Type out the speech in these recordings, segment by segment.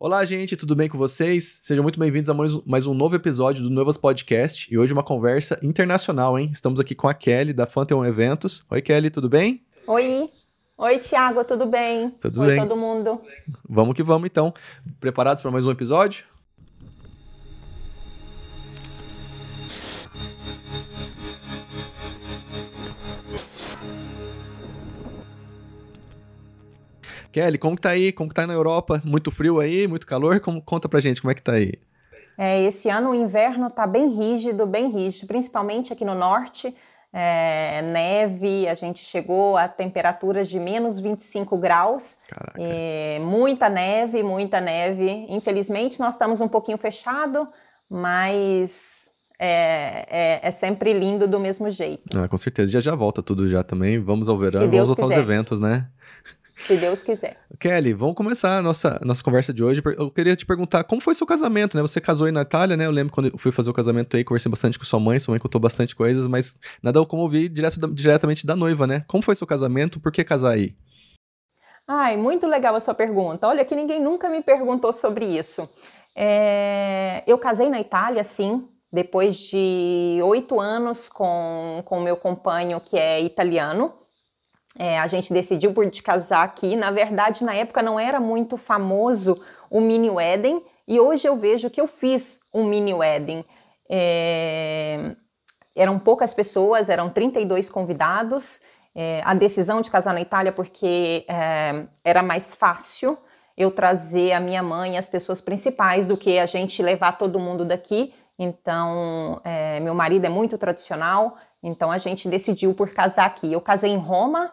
Olá, gente, tudo bem com vocês? Sejam muito bem-vindos a mais, um novo episódio do Novas Podcast e hoje uma conversa internacional, hein? Estamos aqui com a Kelly da Fanteon Eventos. Oi, Kelly, tudo bem? Oi. Oi, Thiago, tudo bem? Tudo Oi, bem. todo mundo. Vamos que vamos, então. Preparados para mais um episódio? Kelly, como que tá aí? Como que tá na Europa? Muito frio aí? Muito calor? Como, conta pra gente como é que tá aí. É, esse ano o inverno tá bem rígido, bem rígido, principalmente aqui no norte. É, neve, a gente chegou a temperaturas de menos 25 graus. Caraca. É, muita neve, muita neve. Infelizmente, nós estamos um pouquinho fechado, mas é, é, é sempre lindo do mesmo jeito. Ah, com certeza. Já já volta tudo já também. Vamos ao verão vamos voltar aos eventos, né? Se Deus quiser. Kelly, vamos começar a nossa, nossa conversa de hoje. Eu queria te perguntar como foi seu casamento, né? Você casou aí na Itália, né? Eu lembro quando eu fui fazer o casamento aí, conversei bastante com sua mãe, sua mãe contou bastante coisas, mas nada como ouvir direto diretamente da noiva, né? Como foi seu casamento? Por que casar aí? Ai, muito legal a sua pergunta. Olha que ninguém nunca me perguntou sobre isso. É, eu casei na Itália, sim, depois de oito anos com o meu companheiro que é italiano. É, a gente decidiu por de casar aqui. Na verdade, na época não era muito famoso o mini wedding e hoje eu vejo que eu fiz um mini wedding. É, eram poucas pessoas, eram 32 convidados. É, a decisão de casar na Itália porque é, era mais fácil eu trazer a minha mãe e as pessoas principais do que a gente levar todo mundo daqui. Então, é, meu marido é muito tradicional, então a gente decidiu por casar aqui. Eu casei em Roma,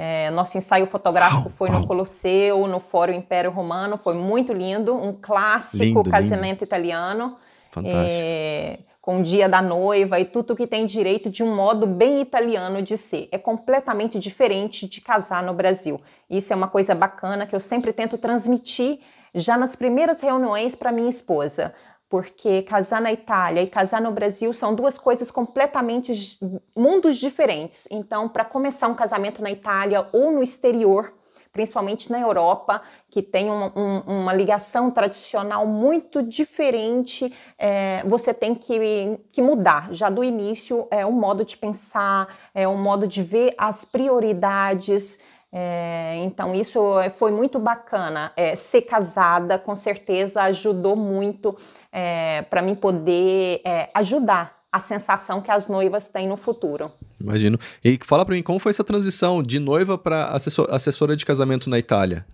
é, nosso ensaio fotográfico foi no Colosseu, no Fórum Império Romano, foi muito lindo, um clássico Lindo, casamento italiano Fantástico. é, com o dia da noiva e tudo que tem direito de um modo bem italiano de ser. É completamente diferente de casar no Brasil. Isso é uma coisa bacana que eu sempre tento transmitir já nas primeiras reuniões para minha esposa. Porque casar na Itália e casar no Brasil são duas coisas completamente mundos diferentes. Então, para começar um casamento na Itália ou no exterior, principalmente na Europa, que tem uma, um- uma ligação tradicional muito diferente, é, você tem que, que mudar já do início é, o modo de pensar, é, o modo de ver as prioridades. É, então, isso foi muito bacana. É, ser casada, com certeza, ajudou muito para mim poder é, ajudar a sensação que as noivas têm no futuro. Imagino. E fala pra mim, como foi essa transição de noiva pra assessor- assessora de casamento na Itália?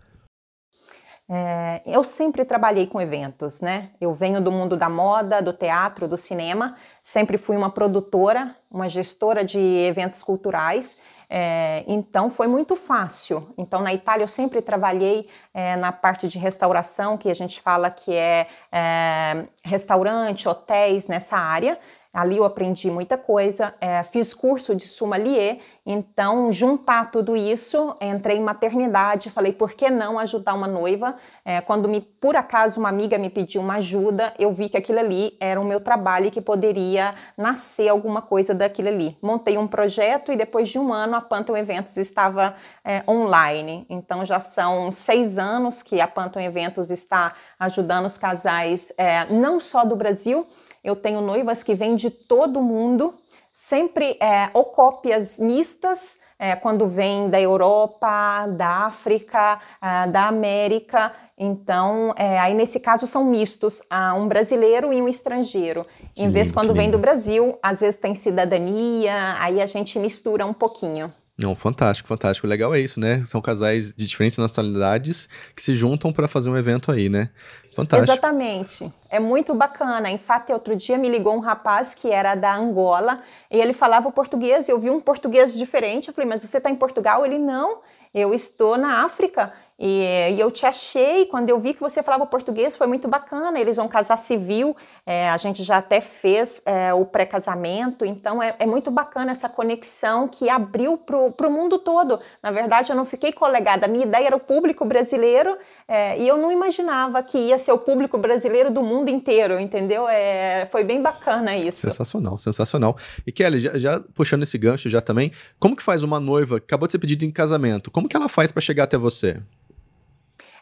É, eu sempre trabalhei com eventos, né? Eu venho do mundo da moda, do teatro, do cinema, sempre fui uma produtora, uma gestora de eventos culturais, é, então foi muito fácil. Então na Itália eu sempre trabalhei é, na parte de restauração, que a gente fala que é, é, restaurante, hotéis, nessa área. Ali eu aprendi muita coisa, é, fiz curso de sommelier, então juntar tudo isso, entrei em maternidade, falei por que não ajudar uma noiva? É, quando me, por acaso uma amiga me pediu uma ajuda, eu vi que aquilo ali era o meu trabalho e que poderia nascer alguma coisa daquilo ali. Montei um projeto e depois de um ano a Pantheon Eventos estava é, online. Então já são seis anos que a Pantheon Eventos está ajudando os casais, é, não só do Brasil, eu tenho noivas que vêm de todo mundo, sempre é, ou cópias mistas, é, quando vêm da Europa, da África, ah, da América. Então, é, aí nesse caso são mistos, ah, um brasileiro e um estrangeiro. Em vez lindo, quando vem lindo. do Brasil, às vezes tem cidadania, aí a gente mistura um pouquinho. Não, fantástico, fantástico. O legal é isso, né? São casais de diferentes nacionalidades que se juntam pra fazer um evento aí, né? Fantástico. Exatamente. É muito bacana. Em fato, outro dia me ligou um rapaz que era da Angola e ele falava português. Eu vi um português diferente. Eu falei, mas você está em Portugal? Ele, não, eu estou na África. E, e eu te achei. Quando eu vi que você falava português, foi muito bacana. Eles vão casar civil. é, a gente já até fez é, o pré-casamento. Então, é, é muito bacana essa conexão que abriu para o mundo todo. Na verdade, eu não fiquei colegada. Minha ideia era o público brasileiro é, e eu não imaginava que ia ser o público brasileiro do mundo inteiro, entendeu? É, foi bem bacana isso. Sensacional, sensacional. E Kelly, já, já puxando esse gancho já também, como que faz uma noiva que acabou de ser pedida em casamento? Como que ela faz pra chegar até você?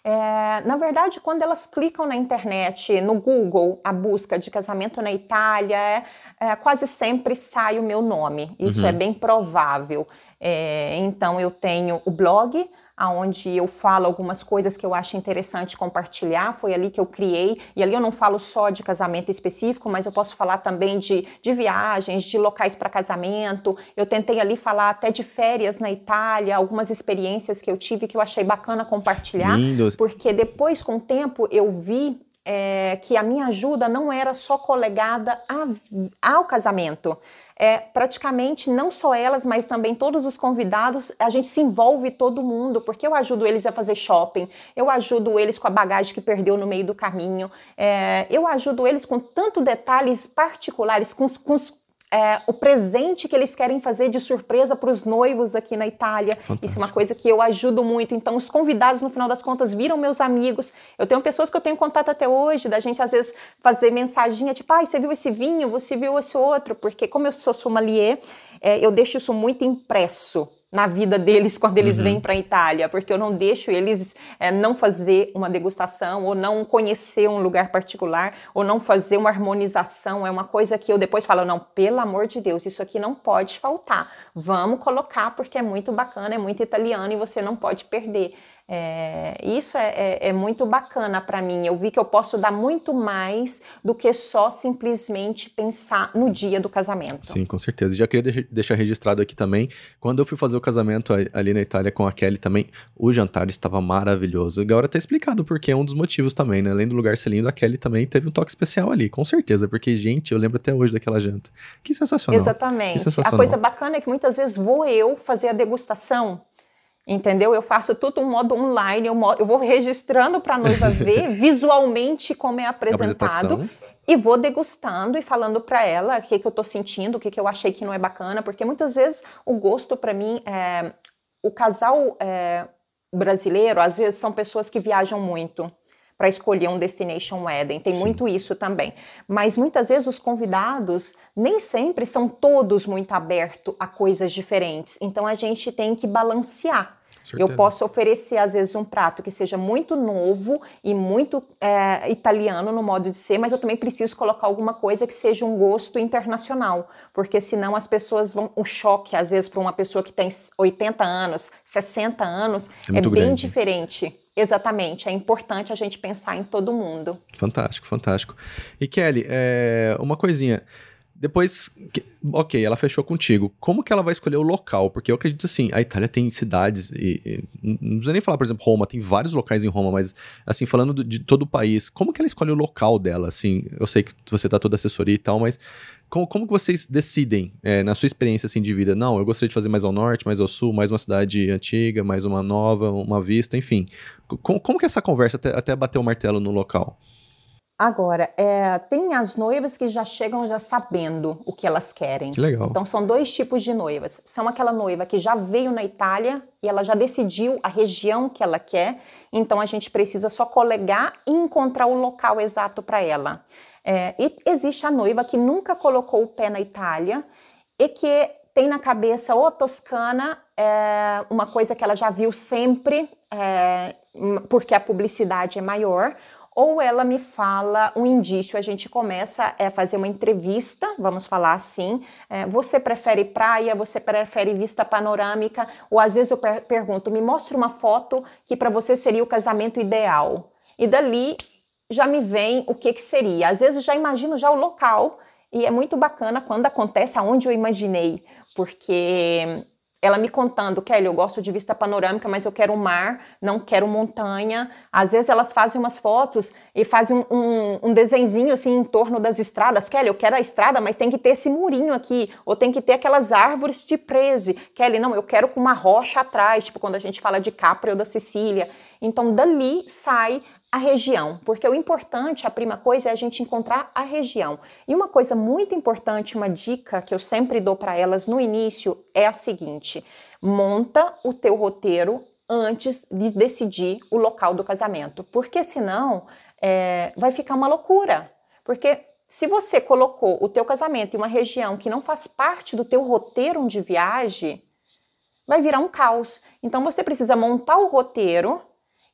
É, na verdade, quando elas clicam na internet, no Google, a busca de casamento na Itália, é, é, quase sempre sai o meu nome. Isso é uhum. é bem provável. É, então, eu tenho o blog, onde eu falo algumas coisas que eu acho interessante compartilhar. Foi ali que eu criei. E ali eu não falo só de casamento específico, mas eu posso falar também de, de viagens, de locais para casamento. Eu tentei ali falar até de férias na Itália, algumas experiências que eu tive que eu achei bacana compartilhar. Lindos. Porque depois, com o tempo, eu vi é, que a minha ajuda não era só colegada a, ao casamento. É, praticamente não só elas, mas também todos os convidados, a gente se envolve todo mundo, porque eu ajudo eles a fazer shopping, eu ajudo eles com a bagagem que perdeu no meio do caminho, é, eu ajudo eles com tanto detalhes particulares, com, com é, o presente que eles querem fazer de surpresa para os noivos aqui na Itália. Fantástico. Isso é uma coisa que eu ajudo muito. Então, os convidados, no final das contas, viram meus amigos. Eu tenho pessoas que eu tenho contato até hoje, da gente às vezes fazer mensaginha tipo, ai, você viu esse vinho, você viu esse outro, porque como eu sou sommelier, é, eu deixo isso muito impresso na vida deles quando eles uhum. vêm para a Itália, porque eu não deixo eles é, não fazer uma degustação ou não conhecer um lugar particular ou não fazer uma harmonização. É uma coisa que eu depois falo, não, pelo amor de Deus, isso aqui não pode faltar. Vamos colocar porque é muito bacana, é muito italiano e você não pode perder. É, isso é, é, é, muito bacana para mim. Eu vi que eu posso dar muito mais do que só simplesmente pensar no dia do casamento. Sim, com certeza. Já queria deixar registrado aqui também. Quando eu fui fazer o casamento ali na Itália com a Kelly também, o jantar estava maravilhoso. Agora tá explicado porque é um dos motivos também, né? Além do lugar ser lindo, a Kelly também teve um toque especial ali, com certeza. Porque, gente, eu lembro até hoje daquela janta. Que sensacional. Exatamente. Que sensacional. A coisa bacana é que muitas vezes vou eu fazer a degustação Entendeu? Eu faço tudo um modo online, eu, eu vou registrando para a noiva ver visualmente como é apresentado e vou degustando e falando para ela o que, que eu estou sentindo, o que, que eu achei que não é bacana, porque muitas vezes o gosto para mim é. O casal é, brasileiro, às vezes, são pessoas que viajam muito para escolher um destination wedding. Tem Sim. muito isso também. Mas muitas vezes os convidados nem sempre são todos muito abertos a coisas diferentes. Então a gente tem que balancear. Eu posso oferecer, às vezes, um prato que seja muito novo e muito é, italiano no modo de ser, mas eu também preciso colocar alguma coisa que seja um gosto internacional, porque senão as pessoas vão. O choque, às vezes, para uma pessoa que tem 80 anos, 60 anos, é, é bem grande. diferente. Exatamente, é importante a gente pensar em todo mundo. Fantástico, fantástico. E Kelly, é, uma coisinha. Depois, ok, ela fechou contigo. Como que ela vai escolher o local? Porque eu acredito assim, a Itália tem cidades e, e não precisa nem falar, por exemplo, Roma, tem vários locais em Roma, mas assim, falando de todo o país, como que ela escolhe o local dela? Assim, eu sei que você tá toda assessoria e tal, mas como, como que vocês decidem, é, na sua experiência assim, de vida? Não, eu gostaria de fazer mais ao norte, mais ao sul, mais uma cidade antiga, mais uma nova, uma vista, enfim. Como, como que é essa conversa até, até bater o martelo no local? Agora, é, tem as noivas que já chegam já sabendo o que elas querem. Que legal. Então, são dois tipos de noivas. São aquela noiva que já veio na Itália e ela já decidiu a região que ela quer, então a gente precisa só colegar e encontrar o local exato para ela. É, e existe a noiva que nunca colocou o pé na Itália e que tem na cabeça ou Toscana, é, uma coisa que ela já viu sempre, é, porque a publicidade é maior, ou ela me fala um indício, a gente começa a fazer uma entrevista, vamos falar assim, é, você prefere praia, você prefere vista panorâmica, ou às vezes eu per pergunto, me mostre uma foto que para você seria o casamento ideal. E dali já me vem o que, que seria. Às vezes já imagino já o local, e é muito bacana quando acontece aonde eu imaginei, porque ela me contando, Kelly, eu gosto de vista panorâmica, mas eu quero mar, não quero montanha. Às vezes elas fazem umas fotos e fazem um, um, um desenzinho assim em torno das estradas. Kelly, eu quero a estrada, mas tem que ter esse murinho aqui, ou tem que ter aquelas árvores de prese. Kelly, não, eu quero com uma rocha atrás, tipo quando a gente fala de Capri ou da Sicília. Então dali sai a região, porque o importante, a prima coisa, é a gente encontrar a região. E uma coisa muito importante, uma dica que eu sempre dou para elas no início é a seguinte: monta o teu roteiro antes de decidir o local do casamento, porque senão é, vai ficar uma loucura. Porque se você colocou o teu casamento em uma região que não faz parte do teu roteiro de viagem, vai virar um caos. Então você precisa montar o roteiro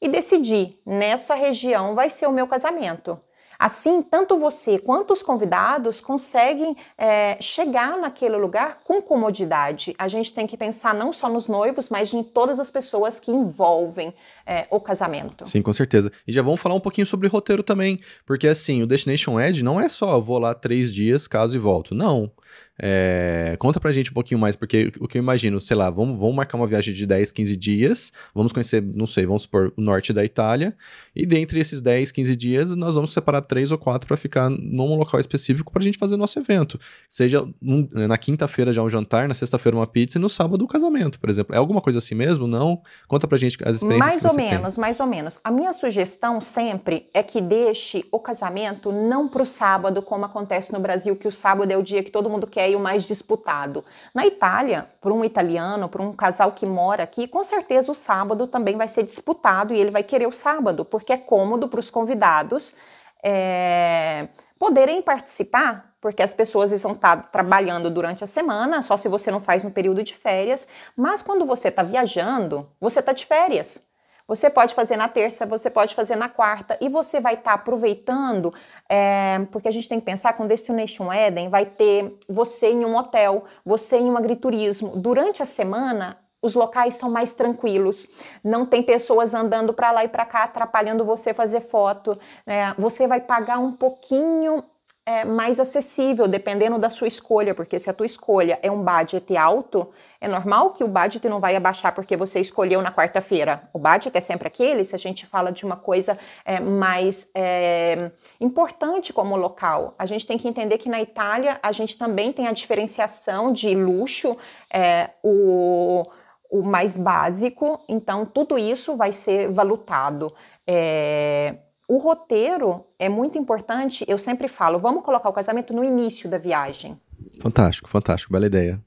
e decidir, nessa região vai ser o meu casamento. Assim, tanto você quanto os convidados conseguem é, chegar naquele lugar com comodidade. A gente tem que pensar não só nos noivos, mas em todas as pessoas que envolvem é, o casamento. Sim, com certeza. E já vamos falar um pouquinho sobre roteiro também, porque assim, o Destination Edge não é só vou lá três dias, caso e volto. Não. É, conta pra gente um pouquinho mais, porque o que eu imagino, sei lá, vamos, vamos marcar uma viagem de 10, 15 dias, vamos conhecer, não sei, vamos supor, o norte da Itália, e dentre esses 10, 15 dias, nós vamos separar três ou quatro para ficar num local específico pra gente fazer nosso evento. Seja um, na quinta-feira já um jantar, na sexta-feira uma pizza e no sábado o casamento, por exemplo. É alguma coisa assim mesmo? Não? Conta pra gente as experiências Mais ou menos, tem. mais ou menos. A minha sugestão sempre é que deixe o casamento não pro sábado, como acontece no Brasil, que o sábado é o dia que todo mundo quer o mais disputado. Na Itália, para um italiano, para um casal que mora aqui, com certeza o sábado também vai ser disputado e ele vai querer o sábado, porque é cômodo para os convidados é, poderem participar, porque as pessoas estão tá trabalhando durante a semana, só se você não faz no período de férias, mas quando você está viajando, você está de férias. Você pode fazer na terça, você pode fazer na quarta e você vai estar tá aproveitando, é, porque a gente tem que pensar com Destination Eden vai ter você em um hotel, você em um agriturismo. Durante a semana, os locais são mais tranquilos, não tem pessoas andando para lá e para cá atrapalhando você fazer foto. Né? Você vai pagar um pouquinho é, mais acessível, dependendo da sua escolha, porque se a tua escolha é um budget alto, é normal que o budget não vai abaixar porque você escolheu na quarta-feira. O budget é sempre aquele, se a gente fala de uma coisa é, mais é, importante como local. A gente tem que entender que na Itália a gente também tem a diferenciação de luxo, é, o o mais básico, então tudo isso vai ser valutado. É, o roteiro é muito importante. Eu sempre falo, vamos colocar o casamento no início da viagem. Fantástico, fantástico, bela ideia.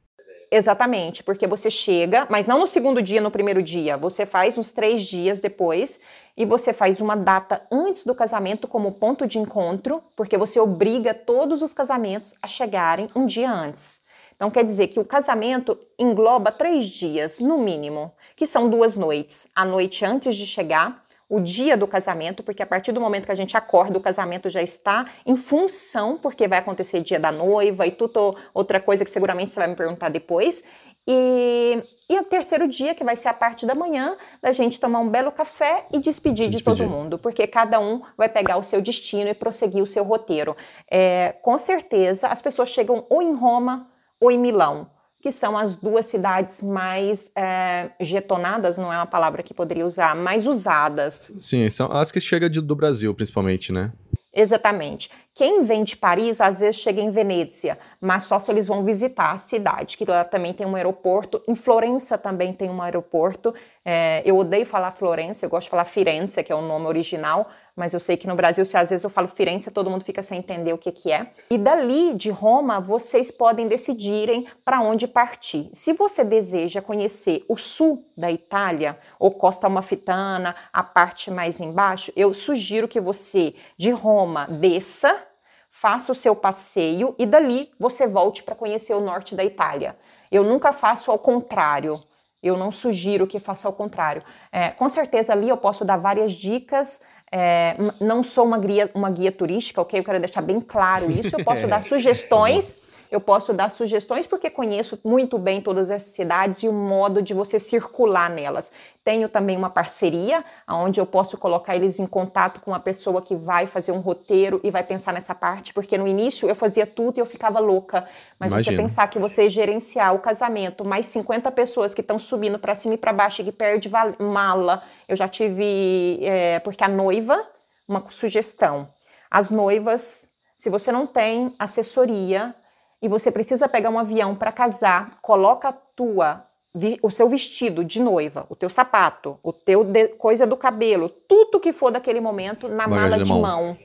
Exatamente, porque você chega, mas não no segundo dia, no primeiro dia. Você faz uns três dias depois e você faz uma data antes do casamento como ponto de encontro, porque você obriga todos os casamentos a chegarem um dia antes. Então quer dizer que o casamento engloba três dias, no mínimo, que são duas noites. A noite antes de chegar, o dia do casamento, porque a partir do momento que a gente acorda, o casamento já está em função, porque vai acontecer dia da noiva e tudo outra coisa que seguramente você vai me perguntar depois. E, e o terceiro dia, que vai ser a parte da manhã, da gente tomar um belo café e despedir, despedir. de todo mundo, porque cada um vai pegar o seu destino e prosseguir o seu roteiro. É, com certeza, as pessoas chegam ou em Roma ou em Milão que são as duas cidades mais é, getonadas, não é uma palavra que poderia usar, mais usadas. Sim, são as que chegam do Brasil, principalmente, né? Exatamente. Quem vem de Paris, às vezes chega em Venezia, mas só se eles vão visitar a cidade, que lá também tem um aeroporto. Em Florença também tem um aeroporto. É, eu odeio falar Florença, eu gosto de falar Firenze, que é o nome original, mas eu sei que no Brasil, se às vezes eu falo Firenze, todo mundo fica sem entender o que, que é. E dali, de Roma, vocês podem decidirem para onde partir. Se você deseja conhecer o sul da Itália, ou Costa Amalfitana, a parte mais embaixo, eu sugiro que você, de Roma, desça, faça o seu passeio e dali você volte para conhecer o norte da Itália. Eu nunca faço ao contrário. Eu não sugiro que faça ao contrário. É, com certeza ali eu posso dar várias dicas é, não sou uma guia, uma guia turística, ok? Eu quero deixar bem claro isso. Eu posso dar sugestões eu posso dar sugestões porque conheço muito bem todas essas cidades e o modo de você circular nelas. Tenho também uma parceria onde eu posso colocar eles em contato com uma pessoa que vai fazer um roteiro e vai pensar nessa parte, porque no início eu fazia tudo e eu ficava louca. Mas Imagina. você pensar que você gerenciar o casamento, mais 50 pessoas que estão subindo para cima e para baixo e que perde mala. Eu já tive, é, porque a noiva, uma sugestão. As noivas, se você não tem assessoria, e você precisa pegar um avião para casar, coloca a tua o seu vestido de noiva, o teu sapato, o teu de, coisa do cabelo, tudo que for daquele momento na Bagagem mala de mão. mão.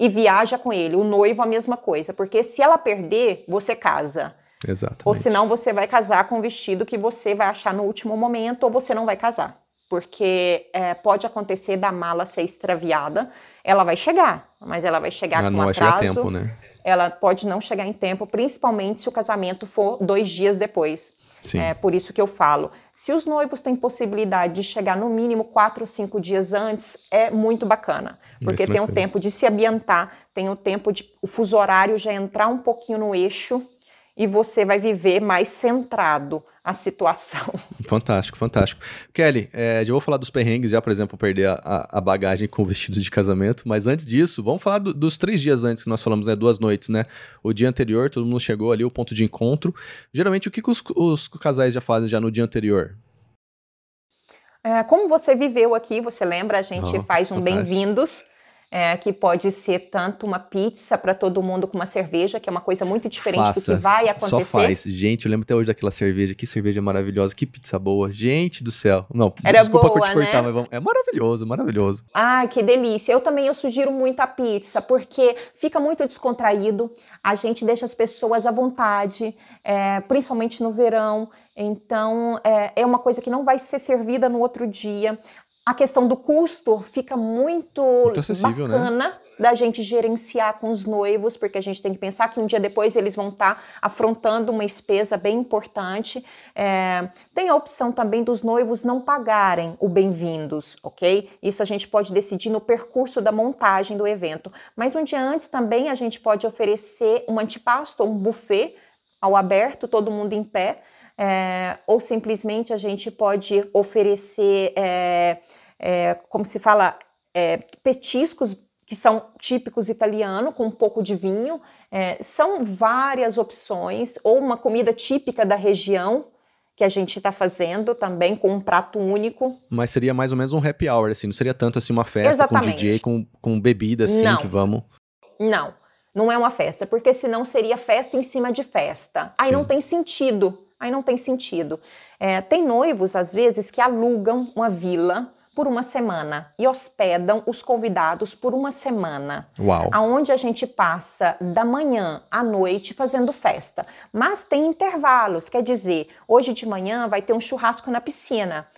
E viaja com ele. O noivo a mesma coisa, porque se ela perder, você casa. Exatamente. Ou senão você vai casar com um vestido que você vai achar no último momento ou você não vai casar. Porque é, pode acontecer da mala ser extraviada. Ela vai chegar, mas ela vai chegar ah, com não atraso. Vai chegar tempo, né? Ela pode não chegar em tempo, principalmente se o casamento for dois dias depois. Sim. É por isso que eu falo. Se os noivos têm possibilidade de chegar no mínimo quatro ou cinco dias antes, é muito bacana. Porque tem o tempo de se ambientar, tem o tempo de o fuso horário já entrar um pouquinho no eixo e você vai viver mais centrado a situação. Fantástico, fantástico. Kelly, é, já vou falar dos perrengues, já, por exemplo, perder a, a bagagem com o vestido de casamento, mas antes disso, vamos falar do, dos três dias antes que nós falamos, né? Duas noites, né? O dia anterior, todo mundo chegou ali, o ponto de encontro. Geralmente, o que, que os, os casais já fazem já no dia anterior? É, como você viveu aqui, você lembra, a gente oh, faz um bem-vindos é, que pode ser tanto uma pizza para todo mundo com uma cerveja, que é uma coisa muito diferente Faça. do que vai acontecer. Só faz. Gente, eu lembro até hoje daquela cerveja. Que cerveja maravilhosa, que pizza boa. Gente do céu. Não, Era desculpa boa, te cortar, né? mas vamos... é maravilhoso, maravilhoso. Ah, que delícia. Eu também eu sugiro muito a pizza, porque fica muito descontraído. A gente deixa as pessoas à vontade, é, principalmente no verão. Então, é, é, uma coisa que não vai ser servida no outro dia a questão do custo fica muito, muito né? bacana né? da gente gerenciar com os noivos, porque a gente tem que pensar que um dia depois eles vão estar tá afrontando uma despesa bem importante. É, tem a opção também dos noivos não pagarem o bem-vindos, ok? Isso a gente pode decidir no percurso da montagem do evento. Mas um dia antes também a gente pode oferecer um antipasto, um buffet ao aberto, todo mundo em pé, é, ou simplesmente a gente pode oferecer, é, é, como se fala, é, petiscos que são típicos italiano, com um pouco de vinho. É, são várias opções, ou uma comida típica da região, que a gente está fazendo também com um prato único. Mas seria mais ou menos um happy hour, assim, não seria tanto assim uma festa Exatamente. com DJ, com, com bebida, assim, não. que vamos... Não, não é uma festa, porque senão seria festa em cima de festa. Aí Sim. não tem sentido aí não tem sentido. É, tem noivos, às vezes, que alugam uma vila por uma semana e hospedam os convidados por uma semana. Uau. Aonde a gente passa da manhã à noite fazendo festa. Mas tem intervalos, quer dizer, hoje de manhã vai ter um churrasco na piscina.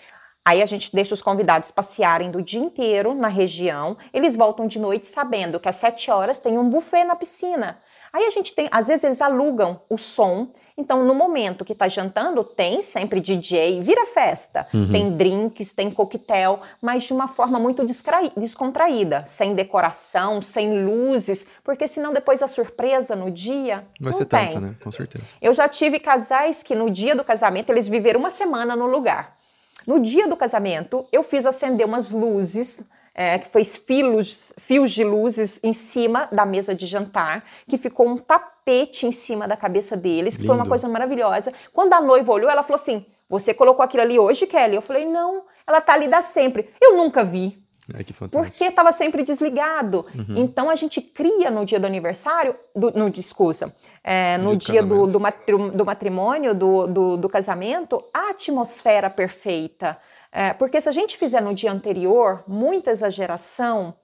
Aí a gente deixa os convidados passearem do dia inteiro na região, eles voltam de noite sabendo que às sete horas tem um buffet na piscina. Aí a gente tem, às vezes eles alugam o som, então no momento que está jantando, tem sempre DJ, vira festa, uhum. tem drinks, tem coquetel, mas de uma forma muito descontraída, sem decoração, sem luzes, porque senão depois a surpresa no dia. Vai ser tem. tanta, né? Com certeza. Eu já tive casais que no dia do casamento eles viveram uma semana no lugar. No dia do casamento, eu fiz acender umas luzes é, que foi fios, fios de luzes em cima da mesa de jantar, que ficou um tapete em cima da cabeça deles, que Lindo. foi uma coisa maravilhosa. Quando a noiva olhou, ela falou assim: Você colocou aquilo ali hoje, Kelly? Eu falei: Não, ela tá ali da sempre. Eu nunca vi. Que porque estava sempre desligado. Uhum. Então a gente cria no dia do aniversário, do, no discurso, é, no dia do, do, do, matrimônio, do, do, do casamento, a atmosfera perfeita. É, porque se a gente fizer no dia anterior muita exageração,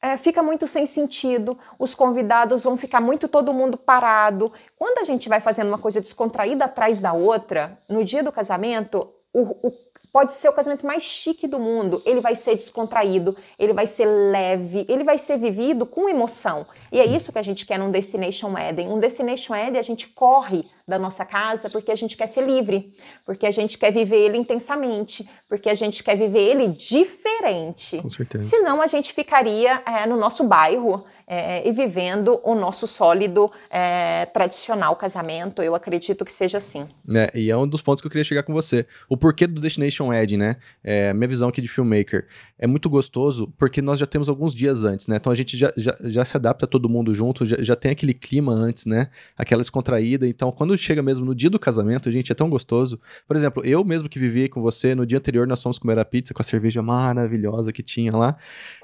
é, fica muito sem sentido, os convidados vão ficar muito todo mundo parado. Quando a gente vai fazendo uma coisa descontraída atrás da outra, no dia do casamento, o, o pode ser o casamento mais chique do mundo. Ele vai ser descontraído, ele vai ser leve, ele vai ser vivido com emoção. E é isso que a gente quer num Destination Eden. Um Destination Eden a gente corre da nossa casa porque a gente quer ser livre, porque a gente quer viver ele intensamente, porque a gente quer viver ele diferente. Com certeza. Senão a gente ficaria é, no nosso bairro é, e vivendo o nosso sólido é, tradicional casamento. Eu acredito que seja assim. É, e é um dos pontos que eu queria chegar com você. O porquê do Destination Ed, né? É, minha visão aqui de filmmaker. É muito gostoso porque nós já temos alguns dias antes, né? Então a gente já, já, já se adapta todo mundo junto, já, já tem aquele clima antes, né? Aquela descontraída. Então quando chega mesmo no dia do casamento, gente, é tão gostoso. Por exemplo, eu mesmo que vivi com você, no dia anterior nós fomos comer a pizza com a cerveja maravilhosa que tinha lá.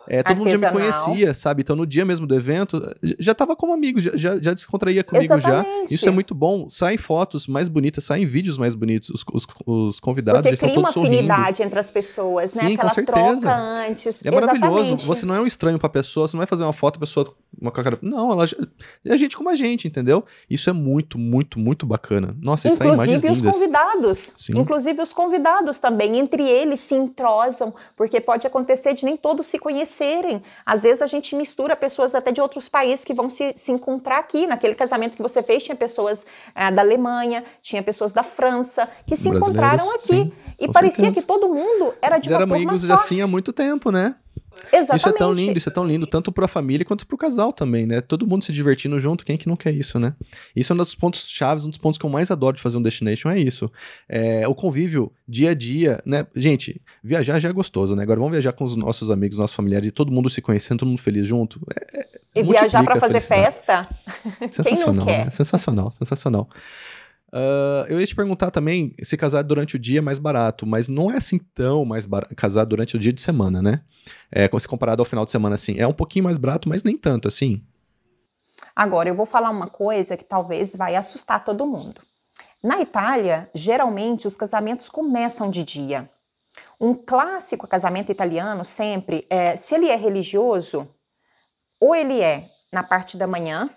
É, todo mundo já me conhecia, sabe? Então no dia mesmo do evento, já tava como amigo, já, já, já descontraía comigo Exatamente. já. Isso é muito bom. Saem fotos mais bonitas, saem vídeos mais bonitos. Os, os, os convidados Porque estão todos sorrindo. intimidade entre as pessoas, né? Sim, Aquela com certeza. troca antes. É maravilhoso. Exatamente. Você não é um estranho pra pessoa, você não vai fazer uma foto, a pessoa. Uma cara... Não, ela já- é gente como a gente, entendeu? Isso é muito, muito, muito bacana. Nossa, e saem imagens Inclusive os lindas. convidados. Sim. Inclusive os convidados também. Entre eles se entrosam, porque pode acontecer de nem todos se conhecerem. Às vezes a gente mistura pessoas até de outros países que vão se, se encontrar aqui. Naquele casamento que você fez, tinha pessoas ah, da Alemanha, tinha pessoas da França, que se encontraram aqui. sim, e parecia certeza. que todo mundo era de Eles uma eram amigos só. assim há muito tempo, né? Exatamente. Isso é tão lindo, isso é tão lindo, tanto pra família quanto pro casal também, né? Todo mundo se divertindo junto, quem que não quer isso, né? Isso é um dos pontos chaves, um dos pontos que eu mais adoro de fazer um destination, é isso. É, o convívio, dia a dia, né? Gente, viajar já é gostoso, né? Agora vamos viajar com os nossos amigos, nossos familiares e todo mundo se conhecendo, todo mundo feliz junto. É, E viajar para a fazer festa, Sensacional, quer? né? Sensacional, sensacional. Ah, eu ia te perguntar também se casar durante o dia é mais barato, mas não é assim tão mais barato casar durante o dia de semana, né? É, se comparado ao final de semana, assim. É um pouquinho mais barato, mas nem tanto, assim. Agora, eu vou falar uma coisa que talvez vai assustar todo mundo. Na Itália, geralmente os casamentos começam de dia. Um clássico casamento italiano sempre é, se ele é religioso, ou ele é na parte da manhã,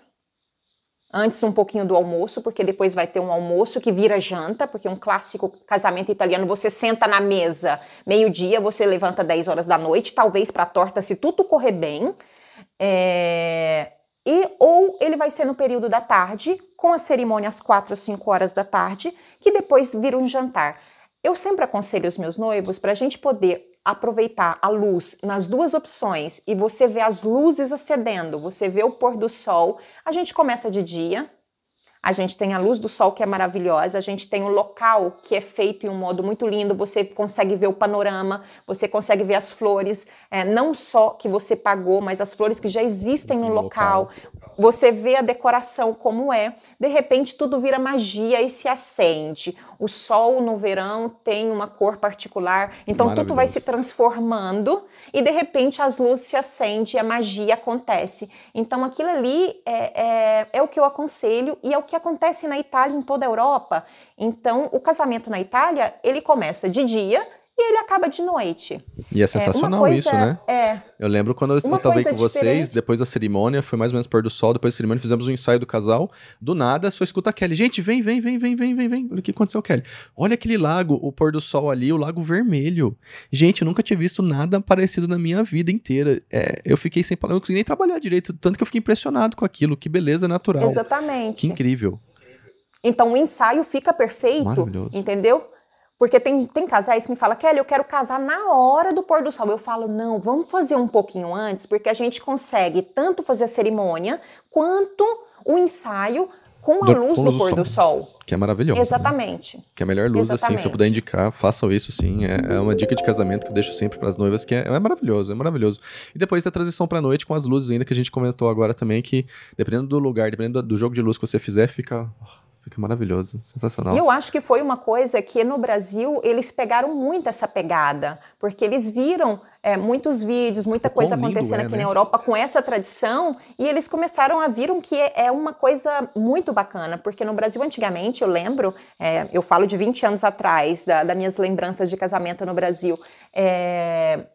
antes um pouquinho do almoço, porque depois vai ter um almoço que vira janta, porque um clássico casamento italiano, você senta na mesa meio-dia, você levanta 10 horas da noite, talvez para torta, se tudo correr bem. É, e ou ele vai ser no período da tarde, com a cerimônia às 4 ou 5 horas da tarde, que depois vira um jantar. Eu sempre aconselho os meus noivos para a gente poder aproveitar a luz nas duas opções e você vê as luzes acendendo, você vê o pôr do sol. A gente começa de dia, a gente tem a luz do sol que é maravilhosa, a gente tem o local que é feito em um modo muito lindo, você consegue ver o panorama, você consegue ver as flores, é, não só que você pagou, mas as flores que já existem no No local. Você vê a decoração como é, de repente tudo vira magia e se acende. O sol no verão tem uma cor particular, então tudo vai se transformando e de repente as luzes se acendem e a magia acontece. Então aquilo ali é, é, é o que eu aconselho e é o que acontece na Itália em toda a Europa. Então o casamento na Itália ele começa de dia e ele acaba de noite. E é É, sensacional uma coisa, isso, né? É, Eu lembro quando eu, Uma eu tava aí com vocês, diferente. depois da cerimônia, foi mais ou menos pôr do sol, depois da cerimônia fizemos um ensaio do casal. Do nada, só escuta a Kelly. Gente, vem, vem, vem, vem, vem, vem, vem. Olha o que aconteceu, Kelly. Olha aquele lago, o pôr do sol ali, o lago vermelho. Gente, eu nunca tinha visto nada parecido na minha vida inteira. É, eu fiquei sem palavras, não consegui nem trabalhar direito, tanto que eu fiquei impressionado com aquilo. Que beleza natural. Que exatamente. incrível. Então o ensaio fica perfeito, Maravilhoso. entendeu? Porque tem, tem casais que me falam, Kelly, eu quero casar na hora do pôr do sol. Eu falo, não, vamos fazer um pouquinho antes, porque a gente consegue tanto fazer a cerimônia quanto o ensaio com a Do- luz com do luz do pôr sol. do sol. Que é maravilhoso. né? Exatamente. Que é a melhor luz, assim, se eu Exatamente. puder indicar, façam isso sim. É, é uma dica de casamento que eu deixo sempre pras noivas, que é, é maravilhoso, é maravilhoso. E depois da transição pra noite com as luzes ainda, que a gente comentou agora também, que dependendo do lugar, dependendo do, do jogo de luz que você fizer, fica, fica maravilhoso, sensacional. E eu acho que foi uma coisa que no Brasil eles pegaram muito essa pegada, porque eles viram é, muitos vídeos, muita coisa acontecendo é, aqui né? na Europa com essa tradição, e eles começaram a viram que é, é uma coisa muito bacana, porque no Brasil antigamente, eu lembro, é, eu falo de 20 anos atrás, da, das minhas lembranças de casamento no Brasil, é,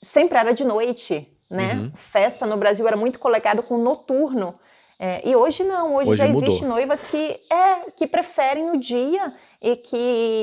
sempre era de noite, né? Uhum. Festa no Brasil era muito colegado com noturno. É, e hoje não, hoje, Hoje já mudou. existe noivas que é que preferem o dia e que,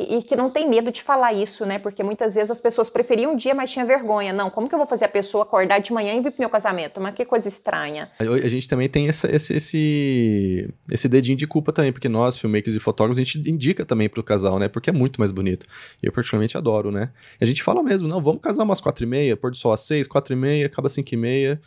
e que não tem medo de falar isso, né? Porque muitas vezes as pessoas preferiam o dia, mas tinha vergonha. Não, como que eu vou fazer a pessoa acordar de manhã e vir pro meu casamento? Mas que coisa estranha. A gente também tem essa- esse, esse, esse dedinho de culpa também, porque nós, filmmakers e fotógrafos, a gente indica também pro casal, né? Porque é muito mais bonito. E eu particularmente adoro, né? A gente fala mesmo, não, vamos casar umas quatro e meia, pôr do sol às seis, quatro e meia, acaba cinco e meia.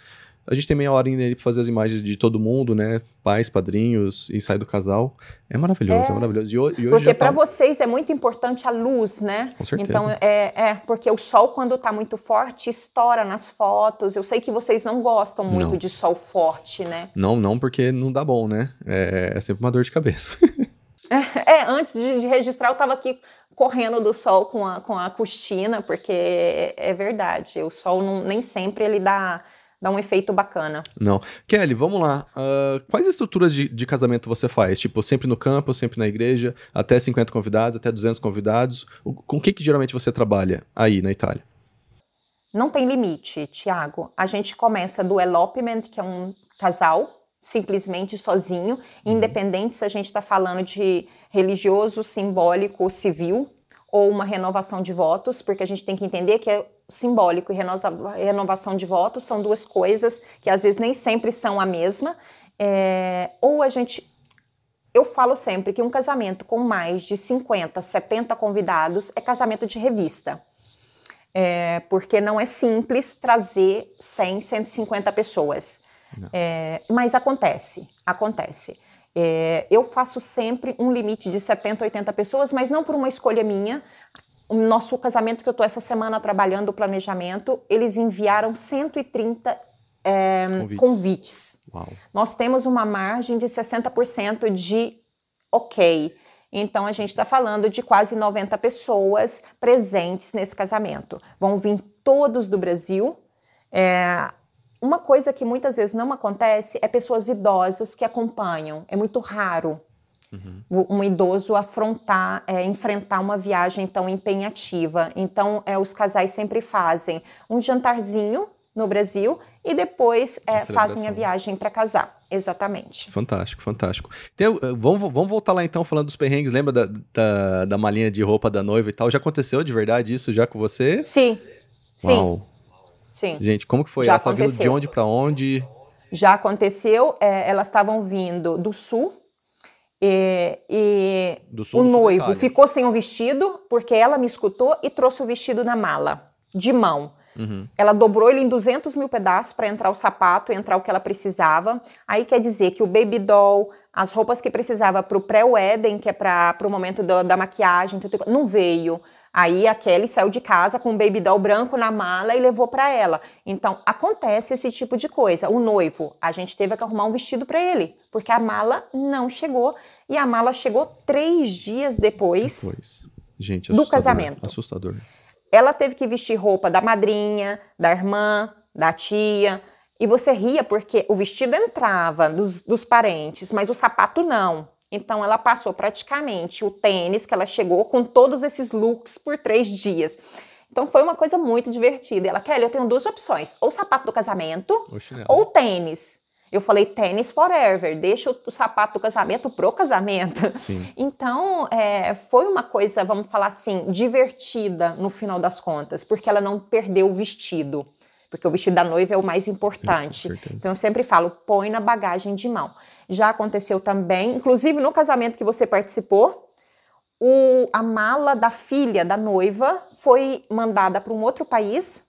A gente tem meia hora aí pra fazer as imagens de todo mundo, né? Pais, padrinhos, ensaio do casal. É maravilhoso, é, É. maravilhoso. E, ho- hoje Porque já para tá... vocês é muito importante a luz, né? Com certeza. Então, é, é, porque o sol, quando tá muito forte, estoura nas fotos. Eu sei que vocês não gostam muito Não. de sol forte, né? Não, não, porque não dá bom, né? É, é sempre uma dor de cabeça. É, antes de, de registrar, eu estava aqui correndo do sol com a, com a Cristina, porque é, é verdade, o sol não- nem sempre ele dá, dá um efeito bacana. Não. Kelly, vamos lá. Uh, quais estruturas de, de, casamento você faz? Tipo, sempre no campo, sempre na igreja, até 50 convidados, até 200 convidados? O, com o que, que geralmente você trabalha aí na Itália? Não tem limite, Tiago. A gente começa do elopement, que é um casal simplesmente sozinho, uhum. independente se a gente está falando de religioso, simbólico ou civil, ou uma renovação de votos, porque a gente tem que entender que é simbólico e renovação de votos são duas coisas que às vezes nem sempre são a mesma. É, ou a gente. Eu falo sempre que um casamento com mais de 50, 70 convidados é casamento de revista. É, porque não é simples trazer 100, 150 pessoas. É, mas acontece, acontece. É, eu faço sempre um limite de 70, 80 pessoas, mas não por uma escolha minha. O nosso casamento que eu estou essa semana trabalhando o planejamento, eles enviaram 130 é, convites. convites. Nós temos uma margem de 60% de ok. Então a gente está falando de quase 90 pessoas presentes nesse casamento. Vão vir todos do Brasil. É, uma coisa que muitas vezes não acontece é pessoas idosas que acompanham. É muito raro uhum. um idoso afrontar, é, enfrentar uma viagem tão empenhativa. Então, é, os casais sempre fazem um jantarzinho no Brasil e depois é, fazem a viagem para casar. Exatamente. Fantástico, fantástico. Eh, vamos, vamos voltar lá então falando dos perrengues. Lembra da, da, da malinha de roupa da noiva e tal? Já aconteceu de verdade isso já com você? Sim. Uau. Sim. Sim. Gente, como que foi? Já Ela tá vindo de onde para onde? Já aconteceu, é, elas estavam vindo do sul, e, e o noivo ficou sem o vestido, porque ela me escutou e trouxe o vestido na mala, de mão. Uhum. Ela dobrou ele em 200 mil pedaços para entrar o sapato, entrar o que ela precisava. Aí quer dizer que o baby doll, as roupas que precisava para o pré-wedding, que é para o momento do, da maquiagem, não veio. Aí a Kelly saiu de casa com um baby doll branco na mala e levou para ela. Então acontece esse tipo de coisa. O noivo, a gente teve que arrumar um vestido para ele, porque a mala não chegou e a mala chegou três dias depois, depois. Gente, do casamento. Assustador. Ela teve que vestir roupa da madrinha, da irmã, da tia. E você ria porque o vestido entrava dos, dos parentes, mas o sapato não. Então ela passou praticamente o tênis que ela chegou com todos esses looks por três dias. Então foi uma coisa muito divertida. Ela, Kelly, eu tenho duas opções: ou sapato do casamento ou tênis. Eu falei tênis forever, deixa o, o, sapato do casamento pro casamento. Sim. Então, é, foi uma coisa, vamos falar assim, divertida no final das contas, porque ela não perdeu o vestido. Porque o vestido da noiva é o mais importante. É, então, eu sempre falo, põe na bagagem de mão já aconteceu também, inclusive no casamento que você participou, o, a mala da filha da noiva foi mandada para um outro país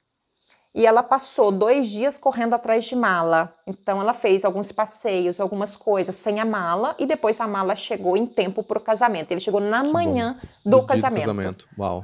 e ela passou dois dias correndo atrás de mala. Então ela fez alguns passeios, algumas coisas sem a mala e depois a mala chegou em tempo para o casamento. Ele chegou na que manhã do, do casamento. casamento. Uau.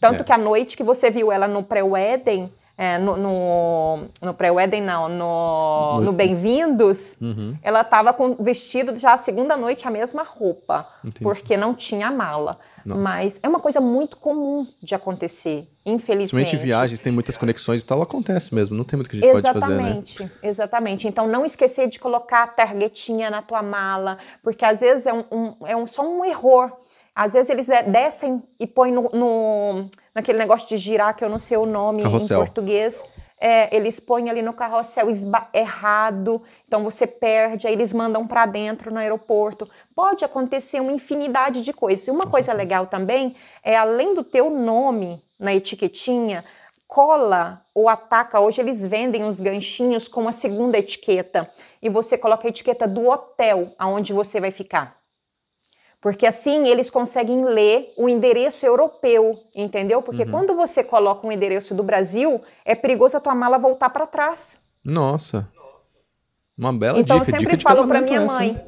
Tanto é. que a noite que você viu ela no pré-wedding, é, no, no, no pré-wedding, não, no, no Bem-vindos, uhum. ela estava com vestido já a segunda noite a mesma roupa, Entendi. porque não tinha mala. Nossa. Mas é uma coisa muito comum de acontecer, infelizmente. Principalmente viagens, tem muitas conexões e tal, acontece mesmo, não tem muito que a gente exatamente, pode fazer, né? Exatamente, então não esquecer de colocar a targetinha na tua mala, porque às vezes é, um, um é um, só um erro. Às vezes eles descem e põem no, no naquele negócio de girar, que eu não sei o nome carrossel. em português. É, eles põem ali no carrossel errado, então você perde, aí eles mandam para dentro no aeroporto. Pode acontecer uma infinidade de coisas. E uma coisa legal também é, além do teu nome na etiquetinha, cola ou ataca. Hoje eles vendem os ganchinhos com a segunda etiqueta e você coloca a etiqueta do hotel aonde você vai ficar porque assim eles conseguem ler o endereço europeu, entendeu? Porque uhum. quando você coloca um endereço do Brasil, é perigoso a tua mala voltar para trás. Nossa. Uma bela então, dica. Então eu sempre dica falo para minha mãe.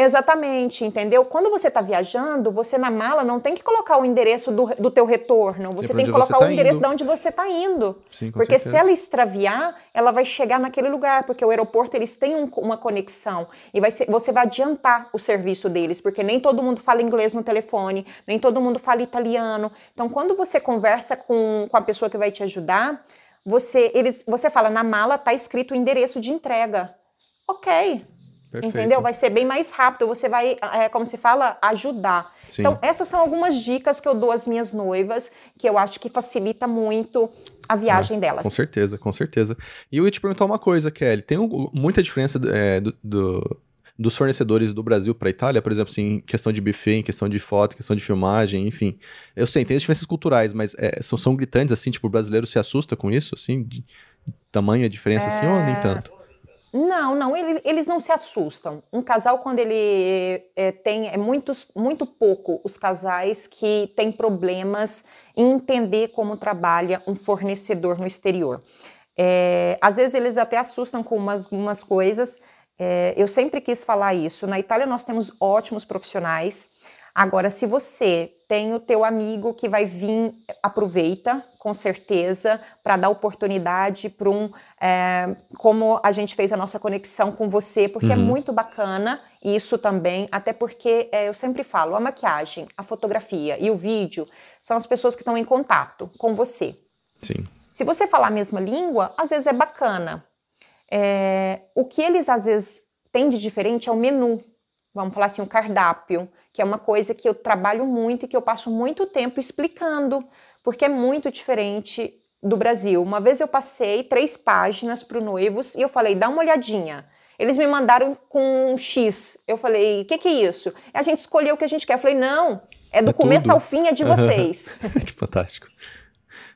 Exatamente, entendeu? Quando você está viajando, você na mala não tem que colocar o endereço do, do teu retorno, você tem que colocar tá o endereço indo. de onde você está indo. Sim, porque certeza. se ela extraviar, ela vai chegar naquele lugar, porque o aeroporto eles têm um, uma conexão e vai ser, você vai adiantar o serviço deles, porque nem todo mundo fala inglês no telefone, nem todo mundo fala italiano. Então, quando você conversa com, com a pessoa que vai te ajudar, você, eles, você fala, na mala está escrito o endereço de entrega. Ok. Perfeito. Entendeu? Vai ser bem mais rápido. Você vai, é, como se fala, ajudar. Sim. Então, essas são algumas dicas que eu dou às minhas noivas, que eu acho que facilita muito a viagem delas. Com certeza, com certeza. E eu ia te perguntar uma coisa, Kelly. Tem muita diferença é, do, do dos fornecedores do Brasil para a Itália, por exemplo, assim, em questão de buffet, em questão de foto, em questão de filmagem, enfim. Eu sei, tem as diferenças culturais, mas é, são, são gritantes, assim, tipo, o brasileiro se assusta com isso, assim, de tamanha diferença, é... assim, ou nem é, tanto? Não, não, ele, eles não se assustam. Um casal, quando ele é, tem, é muitos, muito pouco os casais que têm problemas em entender como trabalha um fornecedor no exterior. É, às vezes eles até assustam com umas coisas, é, eu sempre quis falar isso. Na Itália nós temos ótimos profissionais. Agora, se você tem o teu amigo que vai vir, aproveita, com certeza, para dar oportunidade para um, é, como a gente fez a nossa conexão com você, porque é uhum. é muito bacana isso também, até porque é, eu sempre falo, a maquiagem, a fotografia e o vídeo são as pessoas que estão em contato com você. Sim. Se você falar a mesma língua, às vezes é bacana, é, o que eles às vezes têm de diferente é o menu, vamos falar assim, o cardápio, que é uma coisa que eu trabalho muito e que eu passo muito tempo explicando, porque é muito diferente do Brasil. Uma vez eu passei três páginas para o noivos e eu falei, dá uma olhadinha. Eles me mandaram com um X. Eu falei, o que, que é isso? A gente escolheu o que a gente quer. Eu falei, não, é do é começo tudo. ao fim, é de vocês. que fantástico.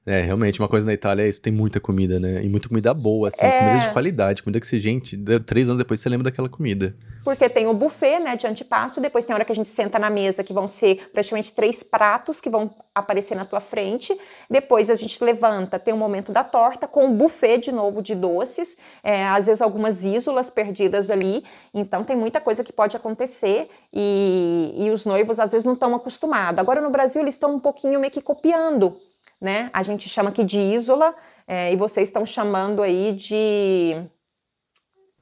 É, realmente, uma coisa na Itália é isso, tem muita comida, né? E muita comida boa, assim, é... comida de qualidade, comida que você, gente, três anos depois você lembra daquela comida. Porque tem o buffet, né, de antepasso, depois tem a hora que a gente senta na mesa, que vão ser praticamente três pratos que vão aparecer na tua frente, depois a gente levanta, tem o momento da torta, com o buffet de novo de doces, é, às vezes algumas ísolas perdidas ali, então tem muita coisa que pode acontecer e, e os noivos às vezes não estão acostumados. Agora no Brasil eles estão um pouquinho meio que copiando né? A gente chama aqui de isola é, e vocês estão chamando aí de.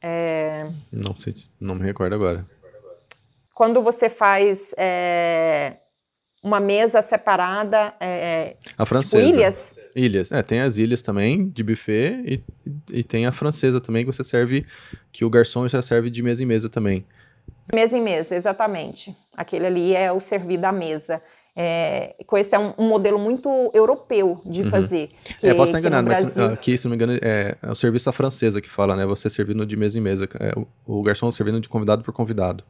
É, não sei, não me recordo agora. Quando você faz é, uma mesa separada. É, a francesa. Tipo ilhas. Ilhas. É, tem as ilhas também, de buffet, e, e tem a francesa também, que você serve, que o garçom já serve de mesa em mesa também. Mesa em mesa, exatamente. Aquele ali é o servir da mesa. É, esse é um, um, modelo muito europeu de uhum. fazer. Que, é, posso estar enganado, mas Brasil... aqui, se não me engano, é, é o serviço francesa que fala, né? Você servindo de mesa em mesa, é, o, o, garçom servindo de convidado por convidado.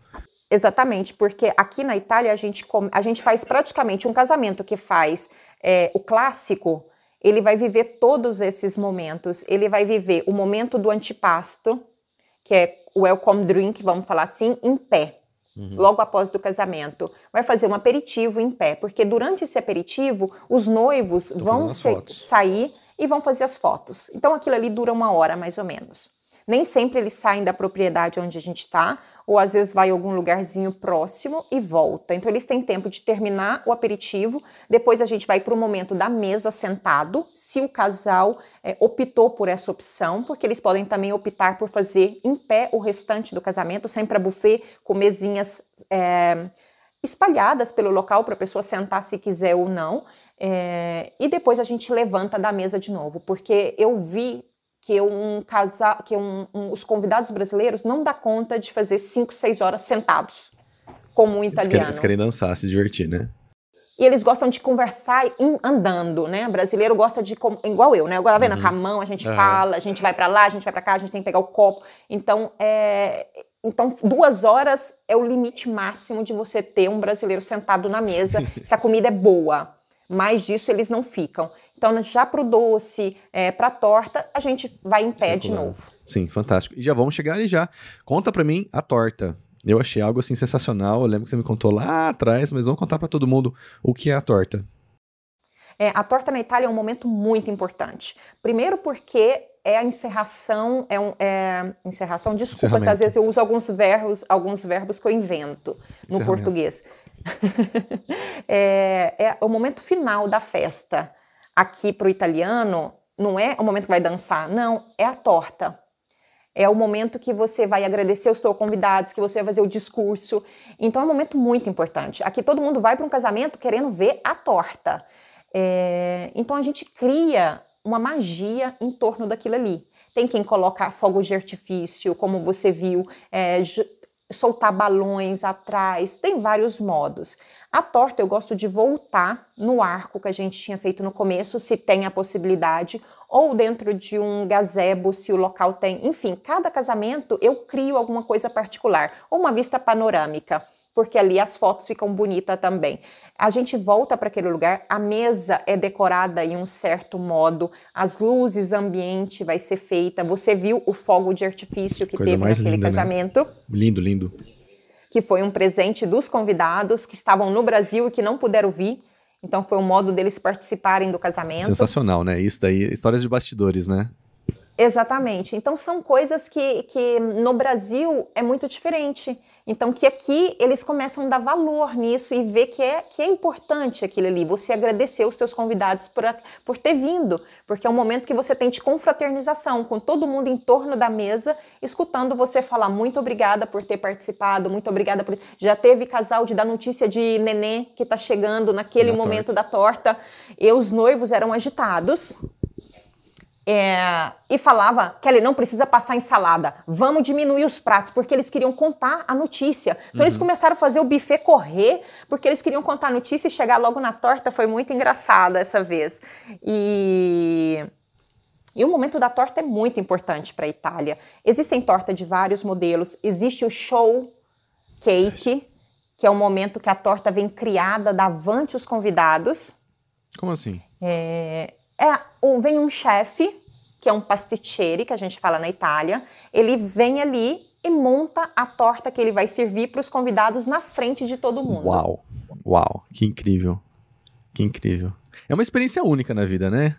Exatamente, porque aqui na Itália a gente, a gente faz praticamente um casamento que faz é, o clássico, ele vai viver todos esses momentos. Ele vai viver o momento do antipasto, que é o welcome drink, vamos falar assim, em pé uhum. logo após o casamento, vai fazer um aperitivo em pé, porque durante esse aperitivo os noivos Tô vão sair e vão fazer as fotos. Então aquilo ali dura uma hora mais ou menos. Nem sempre eles saem da propriedade onde a gente está, ou às vezes vai a algum lugarzinho próximo e volta. Então eles têm tempo de terminar o aperitivo, depois a gente vai para o momento da mesa sentado, se o casal é, optou por essa opção, porque eles podem também optar por fazer em pé o restante do casamento, sempre a buffet com mesinhas é, espalhadas pelo local para a pessoa sentar se quiser ou não. É, e depois a gente levanta da mesa de novo, porque eu vi que um casal, que um, um, os convidados brasileiros não dá conta de fazer 5, 6 horas sentados, como um italiano. Eles querem, eles querem dançar, se divertir, né? E eles gostam de conversar andando, né? O brasileiro gosta de, igual eu, né? Eu gosto vendo uhum. com a mão, a gente uhum. fala, a gente vai para lá, a gente vai para cá, a gente tem que pegar o copo. Então, é, então, duas horas é o limite máximo de você ter um brasileiro sentado na mesa, se a comida é boa. Mais disso eles não ficam. Então, já para o doce, é, para a torta, a gente vai em pé Sim, de novo. Sim, fantástico. E já vamos chegar ali já. Conta para mim a torta. Eu achei algo assim sensacional. Eu lembro que você me contou lá atrás, mas vamos contar para todo mundo o que é a torta. É, a torta na Itália é um momento muito importante. Primeiro porque é a encerração, é, um, é encerração, desculpa se às vezes eu uso alguns verbos, alguns verbos que eu invento no português. é, é o momento final da festa aqui para o italiano não é o momento que vai dançar, não, é a torta. É o momento que você vai agradecer os seus convidados, que você vai fazer o discurso. Então é um momento muito importante. Aqui todo mundo vai para um casamento querendo ver a torta. É, então a gente cria uma magia em torno daquilo ali. Tem quem coloca fogo de artifício, como você viu, é, soltar balões atrás, tem vários modos. A torta eu gosto de voltar no arco que a gente tinha feito no começo, se tem a possibilidade, ou dentro de um gazebo, se o local tem. Enfim, cada casamento eu crio alguma coisa particular, ou uma vista panorâmica porque ali as fotos ficam bonitas também. A gente volta para aquele lugar, a mesa é decorada em um certo modo, as luzes ambiente vai ser feita. Você viu o fogo de artifício que Coisa teve naquele linda, né? casamento? Né? Lindo, lindo. Que foi um presente dos convidados que estavam no Brasil e que não puderam vir. Então foi um modo deles participarem do casamento. Sensacional, né? Isso daí, histórias de bastidores, né? Exatamente. Então são coisas que, que no Brasil é muito diferente. Então que aqui eles começam a dar valor nisso e ver que é, que é importante aquilo ali. Você agradecer os seus convidados por, por ter vindo, porque é um momento que você tem de confraternização, com todo mundo em torno da mesa, escutando você falar muito obrigada por ter participado, muito obrigada por Já teve casal de dar notícia de neném que está chegando naquele momento torta. da torta. E os noivos eram agitados é, e falava, Kelly, não precisa passar ensalada, vamos diminuir os pratos, porque eles queriam contar a notícia. Então uhum. eles começaram a fazer o buffet correr, porque eles queriam contar a notícia e chegar logo na torta. Foi muito engraçado essa vez. E, e o momento da torta é muito importante para a Itália. Existem torta de vários modelos, existe o show cake, que é o momento que a torta vem criada davante os convidados. Como assim? É, é, vem um chefe que é um pasticcere, que a gente fala na Itália, ele vem ali e monta a torta que ele vai servir para os convidados na frente de todo mundo. Uau, uau, que incrível, que incrível. É uma experiência única na vida, né?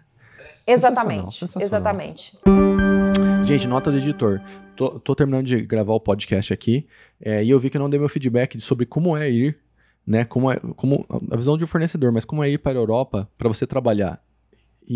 Exatamente, sensacional, exatamente. Gente, nota do editor. Tô, tô, terminando de gravar o podcast aqui é, e eu vi que eu não dei meu feedback sobre como é ir, né? Como é, como a visão de um fornecedor, mas como é ir para a Europa para você trabalhar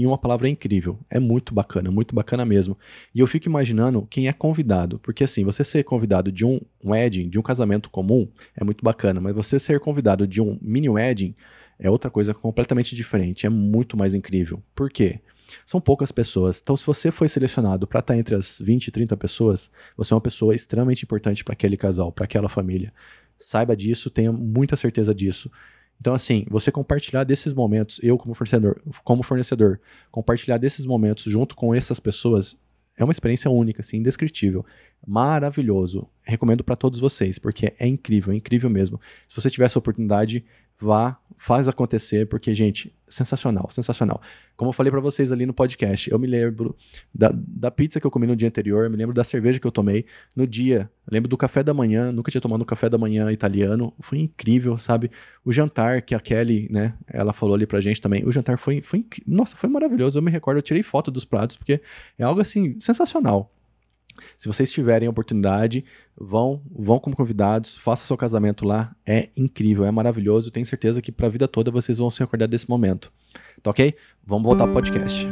em uma palavra incrível. É muito bacana, muito bacana mesmo. E eu fico imaginando quem é convidado, porque assim, você ser convidado de um wedding, de um casamento comum, é muito bacana, mas você ser convidado de um mini wedding é outra coisa completamente diferente, é muito mais incrível. Por quê? São poucas pessoas. Então, se você foi selecionado para estar tá entre as 20, 30 pessoas, você é uma pessoa extremamente importante para aquele casal, para aquela família. Saiba disso, tenha muita certeza disso. Então, assim, você compartilhar desses momentos, eu como fornecedor, como fornecedor, compartilhar desses momentos junto com essas pessoas é uma experiência única, assim, indescritível. Maravilhoso. Recomendo para todos vocês, porque é incrível, é incrível mesmo. Se você tiver essa oportunidade, vá, faz acontecer, porque, gente, sensacional, sensacional. Como eu falei para vocês ali no podcast, eu me lembro da, da pizza que eu comi no dia anterior, me lembro da cerveja que eu tomei no dia, lembro do café da manhã, nunca tinha tomado um café da manhã italiano, foi incrível, sabe? O jantar que a Kelly, né, ela falou ali pra gente também, o jantar foi, foi nossa, foi maravilhoso, eu me recordo, eu tirei foto dos pratos, porque é algo, assim, sensacional. Se vocês tiverem oportunidade, vão, vão como convidados, faça seu casamento lá, é incrível, é maravilhoso, tenho certeza que para a vida toda vocês vão se recordar desse momento. Tá ok? Vamos voltar pro podcast.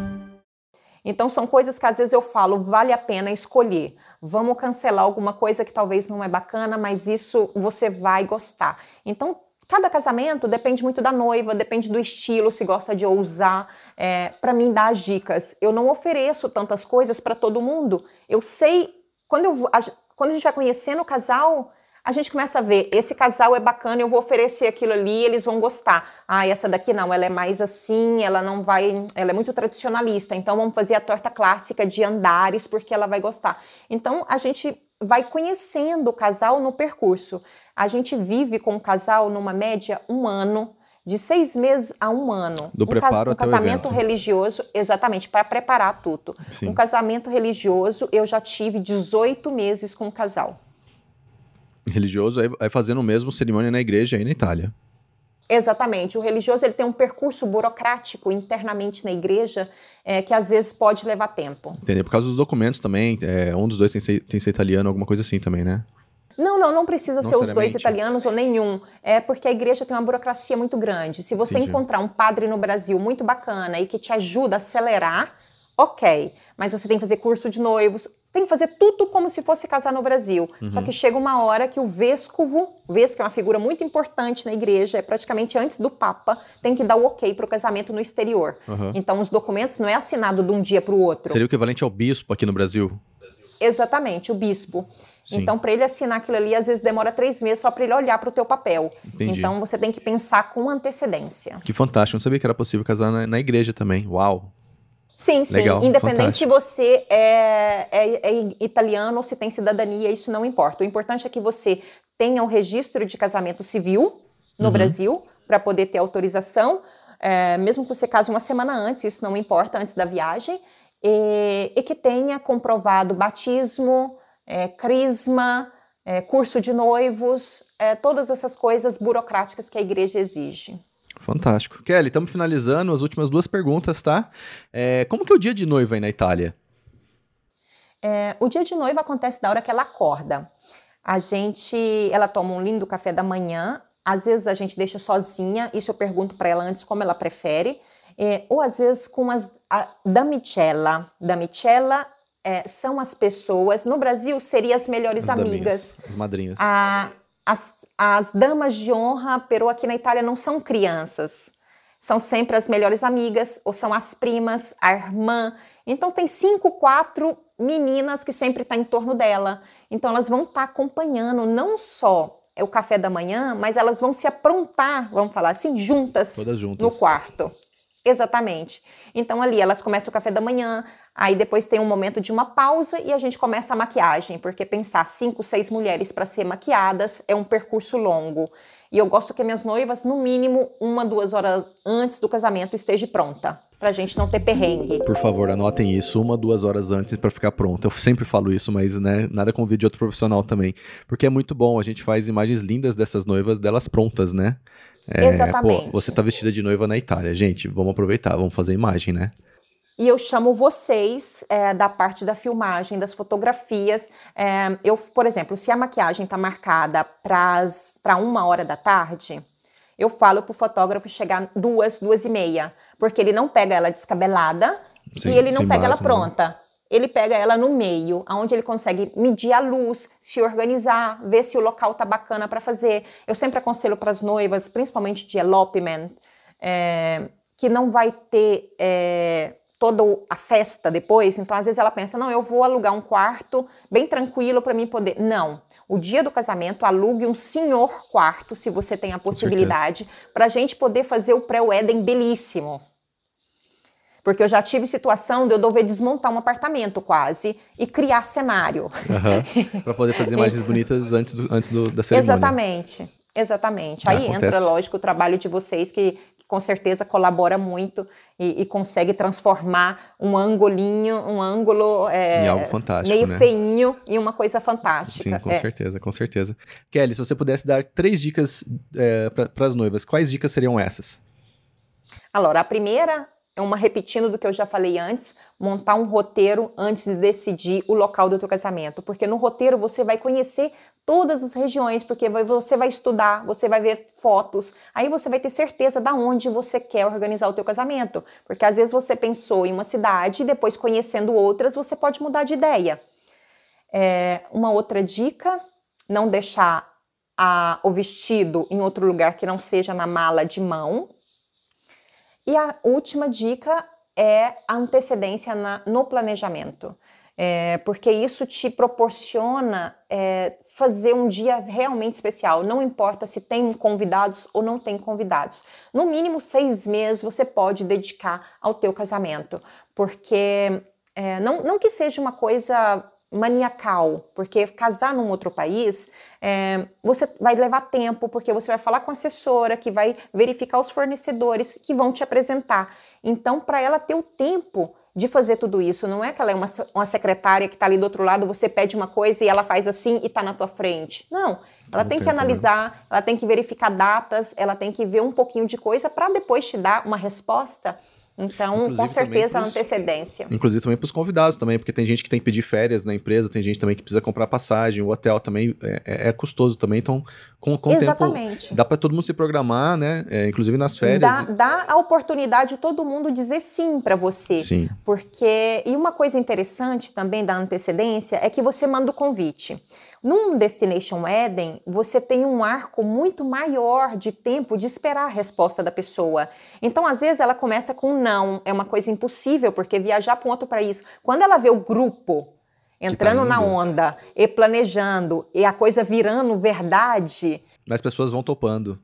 Então são coisas que às vezes eu falo, vale a pena escolher. Vamos cancelar alguma coisa que talvez não é bacana, mas isso você vai gostar. Então Cada casamento depende muito da noiva, depende do estilo, se gosta de ousar. É, para mim, dar as dicas. Eu não ofereço tantas coisas para todo mundo. Eu sei, quando, eu, a, quando a gente vai conhecendo o casal, a gente começa a ver, esse casal é bacana, eu vou oferecer aquilo ali, eles vão gostar. Ah, essa daqui não, ela é mais assim, ela não vai, ela é muito tradicionalista, então vamos fazer a torta clássica de andares porque ela vai gostar. Então a gente vai conhecendo o casal no percurso. A gente vive com o casal numa média um ano, de seis meses a um ano. Do um preparo um casamento religioso, exatamente, para preparar tudo. Sim. Um casamento religioso, eu já tive 18 meses com o casal. Religioso é fazendo o mesmo cerimônia na igreja aí na Itália. Exatamente. O religioso ele tem um percurso burocrático internamente na igreja é, que às vezes pode levar tempo. Entendeu? Por causa dos documentos também. É, um dos dois tem que, ser, tem que ser italiano, alguma coisa assim também, né? Não, não, não precisa não ser os dois italianos ou nenhum. É porque a igreja tem uma burocracia muito grande. Se você Entendi. encontrar um padre no Brasil muito bacana e que te ajuda a acelerar, ok. Mas você tem que fazer curso de noivos. Tem que fazer tudo como se fosse casar no Brasil. Uhum. Só que chega uma hora que o vescovo, o vesco é uma figura muito importante na igreja, é praticamente antes do Papa, tem que dar o ok para o casamento no exterior. Uhum. Então, os documentos não é assinado de um dia para o outro. Seria o equivalente ao bispo aqui no Brasil? Exatamente, o bispo. Sim. Então, para ele assinar aquilo ali, às vezes demora três meses só para ele olhar para o teu papel. Entendi. Então, você tem que pensar com antecedência. Que fantástico. Não sabia que era possível casar na, na igreja também. Uau. Sim, sim. Legal, Independente fantástico. se você é, é, é, italiano ou se tem cidadania, isso não importa. O importante é que você tenha o um registro de casamento civil no uhum. Brasil para poder ter autorização. É, mesmo que você case uma semana antes, isso não importa, antes da viagem. E, e que tenha comprovado batismo, é, crisma, é, curso de noivos, é, todas essas coisas burocráticas que a igreja exige. Fantástico. Kelly, estamos finalizando as últimas duas perguntas, tá? É, como que é o dia de noiva aí na Itália? É, o dia de noiva acontece da hora que ela acorda. A gente, ela toma um lindo café da manhã. Às vezes a gente deixa sozinha. Isso eu pergunto para ela antes como ela prefere. É, ou às vezes com as a damicella. Damicella é, são as pessoas. No Brasil seria as melhores as amigas. as madrinhas. A, as, as damas de honra, pero aqui na Itália não são crianças. São sempre as melhores amigas, ou são as primas, a irmã. Então tem cinco, quatro meninas que sempre estão tá em torno dela. Então elas vão estar tá acompanhando não só o café da manhã, mas elas vão se aprontar, vamos falar assim, juntas, juntas. no quarto. Exatamente. Então ali elas começam o café da manhã, aí depois tem um momento de uma pausa e a gente começa a maquiagem, porque pensar cinco, seis mulheres para ser maquiadas é um percurso longo. E eu gosto que minhas noivas, no mínimo, uma, duas horas antes do casamento esteja pronta, pra gente não ter perrengue. Por favor, anotem isso, uma, duas horas antes para ficar pronta. Eu sempre falo isso, mas né, nada de outro profissional também. Porque é muito bom, a gente faz imagens lindas dessas noivas, delas prontas, né? É, Exatamente. Pô, você tá vestida de noiva na Itália. Gente, vamos aproveitar, vamos fazer imagem, né? E eu chamo vocês é, da parte da filmagem, das fotografias. É, eu, por exemplo, se a maquiagem está marcada para uma hora da tarde, eu falo para o fotógrafo chegar duas, duas e meia, porque ele não pega ela descabelada sim, e ele não pega ela né? pronta. Né? Ele pega ela no meio, aonde ele consegue medir a luz, se organizar, ver se o local tá bacana para fazer. Eu sempre aconselho para as noivas, principalmente de elopement, é, que não vai ter é, toda a festa depois. Então, às vezes ela pensa, não, eu vou alugar um quarto bem tranquilo para mim poder. Não. O dia do casamento, alugue um senhor quarto, se você tem a possibilidade, para a gente poder fazer o pré-wedding belíssimo. Porque eu já tive situação de eu dever desmontar um apartamento quase e criar cenário. Uhum. Para poder fazer imagens bonitas antes, do, antes do, da cerimônia. Exatamente. Exatamente. Aí acontece. entra, lógico, o trabalho de vocês que, com certeza colabora muito e, e, consegue transformar um angolinho, um ângulo é, em algo fantástico, meio né? feinho em uma coisa fantástica. Sim, com é. certeza, com certeza. Kelly, se você pudesse dar três dicas é, para as noivas, quais dicas seriam essas? Agora, a primeira é uma repetindo do que eu já falei antes, montar um roteiro antes de decidir o local do teu casamento, porque no roteiro você vai conhecer todas as regiões, porque você vai estudar, você vai ver fotos, aí você vai ter certeza da onde você quer organizar o teu casamento, porque às vezes você pensou em uma cidade e depois conhecendo outras você pode mudar de ideia. É, uma outra dica, não deixar a, o vestido em outro lugar que não seja na mala de mão, e a última dica é a antecedência na, no planejamento. É, porque isso te proporciona é, fazer um dia realmente especial. Não importa se tem convidados ou não tem convidados. No mínimo seis meses você pode dedicar ao teu casamento, porque é, não, não que seja uma coisa maniacal, porque casar num outro país, é, você vai levar tempo, porque você vai falar com a assessora, que vai verificar os fornecedores, que vão te apresentar. Então, para ela ter o tempo de fazer tudo isso, não é que ela é uma, uma secretária que está ali do outro lado, você pede uma coisa e ela faz assim e está na tua frente. Não, ela não tem que analisar, ela tem que verificar datas, ela tem que ver um pouquinho de coisa para depois te dar uma resposta Então, inclusive, com certeza, pros, a antecedência. Inclusive também para os convidados também, porque tem gente que tem que pedir férias na empresa, tem gente também que precisa comprar passagem, o hotel também é, é, é custoso também, então com, com Exatamente. o tempo dá para todo mundo se programar, né? É, inclusive nas férias. Dá, dá, a oportunidade de todo mundo dizer sim para você. Sim. Porque, e uma coisa interessante também da antecedência é que você manda o convite. Num Destination Eden, você tem um arco muito maior de tempo de esperar a resposta da pessoa. Então, às vezes, ela começa com não, é uma coisa impossível, porque viajar para um outro país. Quando ela vê o grupo tá entrando tá na onda e planejando e a coisa virando verdade. As pessoas vão topando.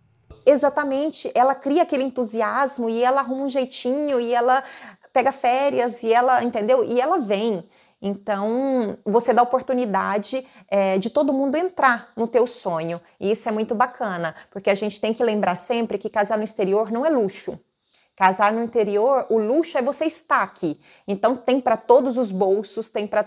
Exatamente, ela cria aquele entusiasmo e ela arruma um jeitinho e ela pega férias e ela, entendeu? E ela vem. Então, você dá oportunidade é, de todo mundo entrar no teu sonho. E isso é muito bacana, porque a gente tem que lembrar sempre que casar no exterior não é luxo. Casar no interior, o luxo é você estar aqui. Então, tem para todos os bolsos, tem para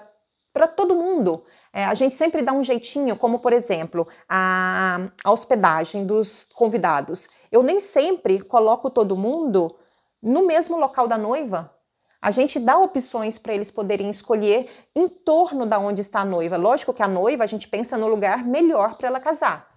para todo mundo. É, a gente sempre dá um jeitinho, como por exemplo, a, a hospedagem dos convidados. Eu nem sempre coloco todo mundo no mesmo local da noiva. A gente dá opções para eles poderem escolher em torno da onde está a noiva. Lógico que a noiva a gente pensa no lugar melhor para ela casar.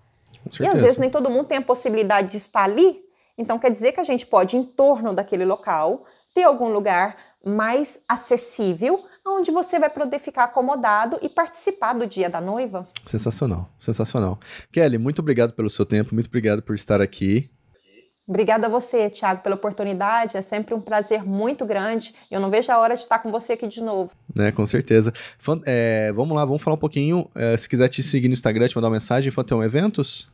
E às vezes nem todo mundo tem a possibilidade de estar ali. Então quer dizer que a gente pode, em torno daquele local, ter algum lugar mais acessível, onde você vai poder ficar acomodado e participar do dia da noiva. Sensacional, sensacional. Kelly, muito obrigado pelo seu tempo, muito obrigado por estar aqui. Obrigada a você, Thiago, pela oportunidade. É sempre um prazer muito grande. Eu não vejo a hora de estar com você aqui de novo. Né, com certeza. É, vamos lá, vamos falar um pouquinho. É, se quiser te seguir no Instagram, te mandar uma mensagem, Panteão Eventos?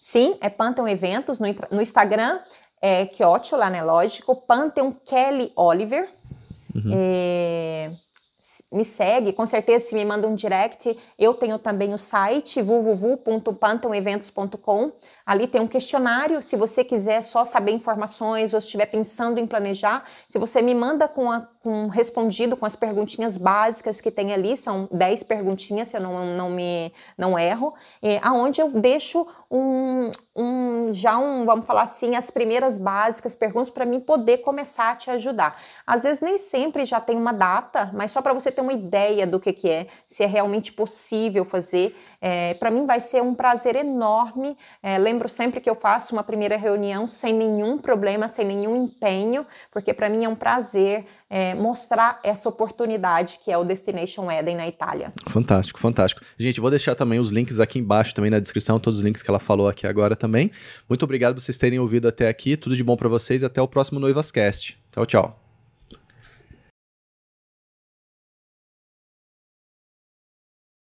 Sim, é Panteão Eventos. No, no Instagram é Kyoto, lá, né? Lógico. Panteão Kelly Oliver. Uhum. É me segue, com certeza se me manda um direct, eu tenho também o site www.pantoneventos.com. Ali tem um questionário, se você quiser só saber informações ou estiver pensando em planejar, se você me manda com, a, com respondido com as perguntinhas básicas que tem ali, são 10 perguntinhas, se eu não, não me não erro, é, aonde eu deixo um, um já um, vamos falar assim, as primeiras básicas, perguntas para mim poder começar a te ajudar. Às vezes nem sempre já tem uma data, mas só para você ter uma ideia do que, que é, se é realmente possível fazer. É, para mim vai ser um prazer enorme. É, lembro sempre que eu faço uma primeira reunião sem nenhum problema, sem nenhum empenho, porque para mim é um prazer é, mostrar essa oportunidade que é o Destination Eden na Itália. Fantástico, fantástico. Gente, vou deixar também os links aqui embaixo também na descrição, todos os links que ela falou aqui agora também. Muito obrigado por vocês terem ouvido até aqui. Tudo de bom para vocês. Até o próximo Noivascast. Tchau, tchau.